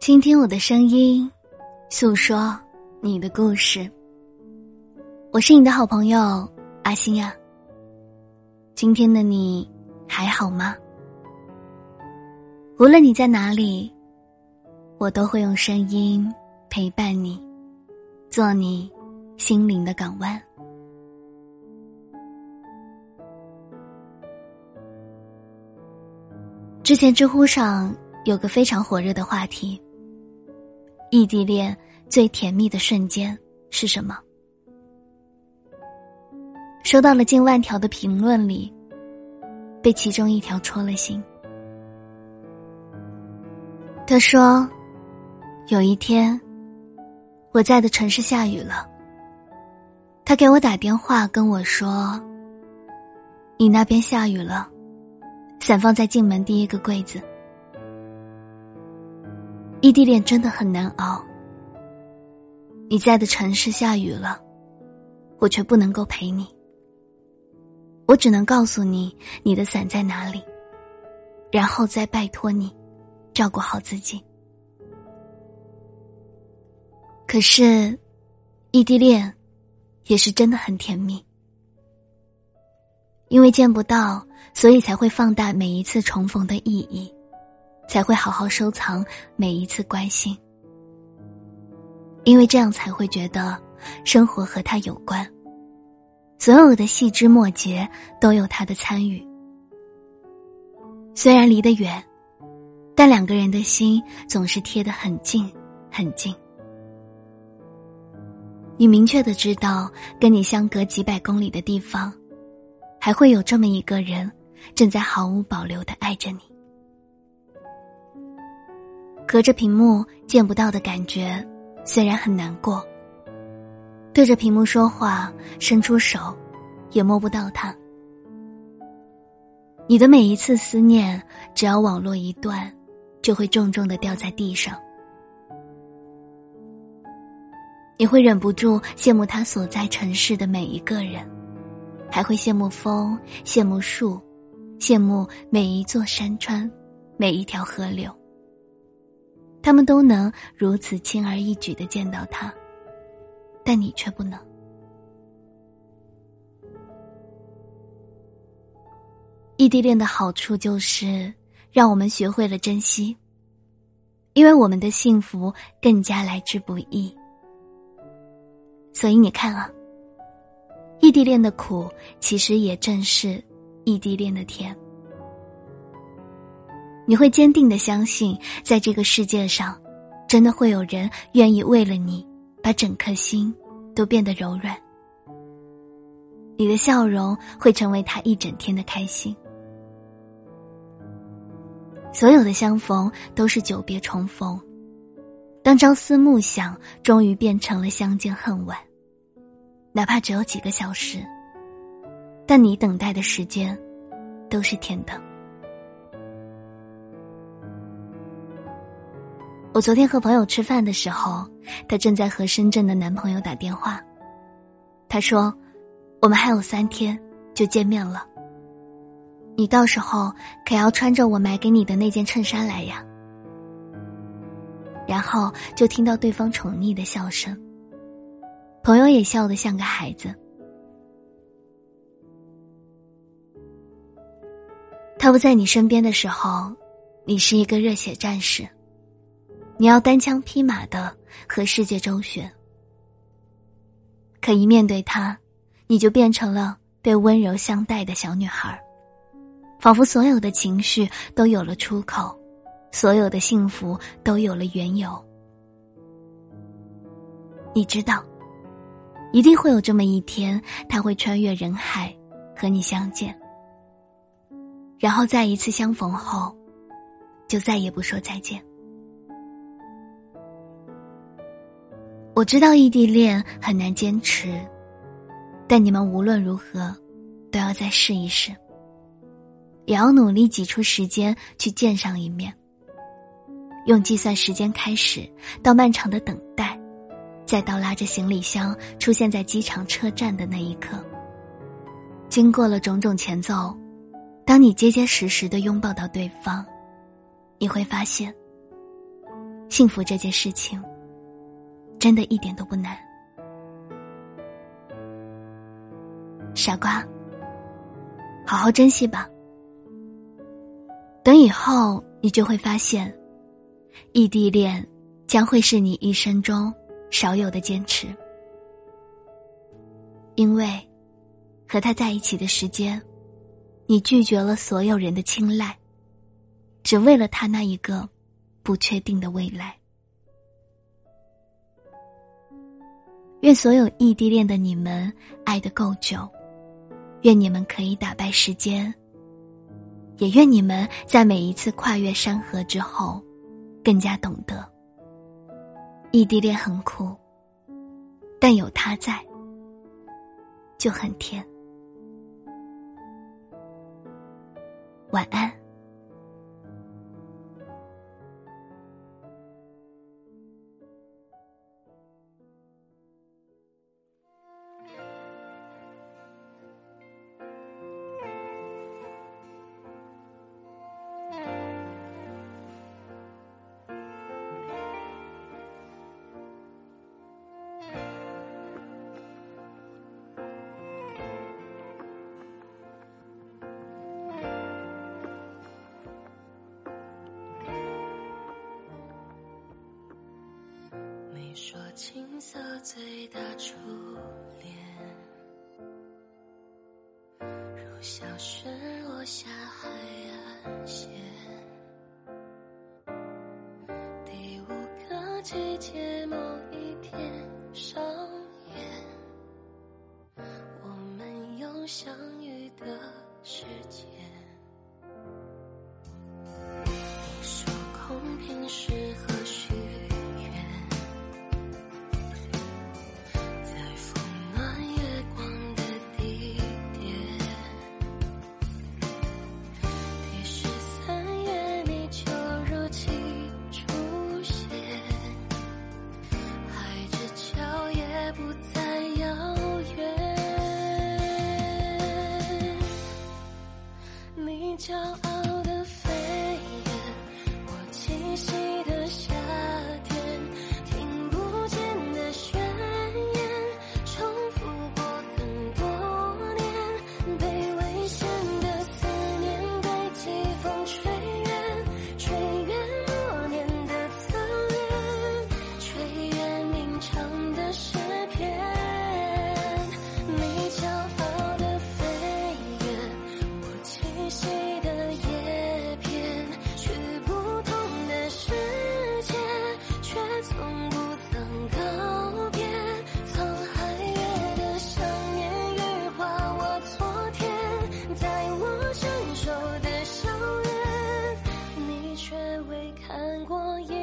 倾听我的声音，诉说你的故事。我是你的好朋友阿星呀。今天的你还好吗？无论你在哪里，我都会用声音陪伴你，做你心灵的港湾。之前知乎上有个非常火热的话题：异地恋最甜蜜的瞬间是什么？收到了近万条的评论里，被其中一条戳了心。他说：“有一天，我在的城市下雨了。他给我打电话跟我说：‘你那边下雨了。’”伞放在进门第一个柜子。异地恋真的很难熬。你在的城市下雨了，我却不能够陪你。我只能告诉你你的伞在哪里，然后再拜托你照顾好自己。可是，异地恋也是真的很甜蜜。因为见不到，所以才会放大每一次重逢的意义，才会好好收藏每一次关心。因为这样才会觉得生活和他有关，所有的细枝末节都有他的参与。虽然离得远，但两个人的心总是贴得很近很近。你明确的知道，跟你相隔几百公里的地方。还会有这么一个人，正在毫无保留的爱着你。隔着屏幕见不到的感觉，虽然很难过。对着屏幕说话，伸出手，也摸不到他。你的每一次思念，只要网络一断，就会重重的掉在地上。你会忍不住羡慕他所在城市的每一个人。还会羡慕风，羡慕树，羡慕每一座山川，每一条河流。他们都能如此轻而易举的见到他，但你却不能。异地恋的好处就是让我们学会了珍惜，因为我们的幸福更加来之不易。所以你看啊。异地恋的苦，其实也正是异地恋的甜。你会坚定的相信，在这个世界上，真的会有人愿意为了你，把整颗心都变得柔软。你的笑容会成为他一整天的开心。所有的相逢都是久别重逢，当朝思暮想，终于变成了相见恨晚。哪怕只有几个小时，但你等待的时间都是甜的。我昨天和朋友吃饭的时候，她正在和深圳的男朋友打电话。他说：“我们还有三天就见面了，你到时候可要穿着我买给你的那件衬衫来呀。”然后就听到对方宠溺的笑声。朋友也笑得像个孩子。他不在你身边的时候，你是一个热血战士，你要单枪匹马的和世界周旋。可一面对他，你就变成了被温柔相待的小女孩，仿佛所有的情绪都有了出口，所有的幸福都有了缘由。你知道。一定会有这么一天，他会穿越人海，和你相见。然后在一次相逢后，就再也不说再见。我知道异地恋很难坚持，但你们无论如何，都要再试一试。也要努力挤出时间去见上一面。用计算时间开始，到漫长的等待。再到拉着行李箱出现在机场车站的那一刻，经过了种种前奏，当你结结实实的拥抱到对方，你会发现，幸福这件事情，真的一点都不难。傻瓜，好好珍惜吧。等以后，你就会发现，异地恋将会是你一生中少有的坚持，因为和他在一起的时间，你拒绝了所有人的青睐，只为了他那一个不确定的未来。愿所有异地恋的你们爱得够久。愿你们可以打败时间，也愿你们在每一次跨越山河之后，更加懂得异地恋很苦，但有他在就很甜。晚安。你说青涩最大初恋，如小雪落下海岸线，第五个季节某一天上演，我们有相遇的时间。我也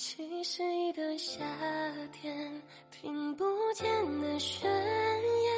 我栖息的夏天，听不见的宣言，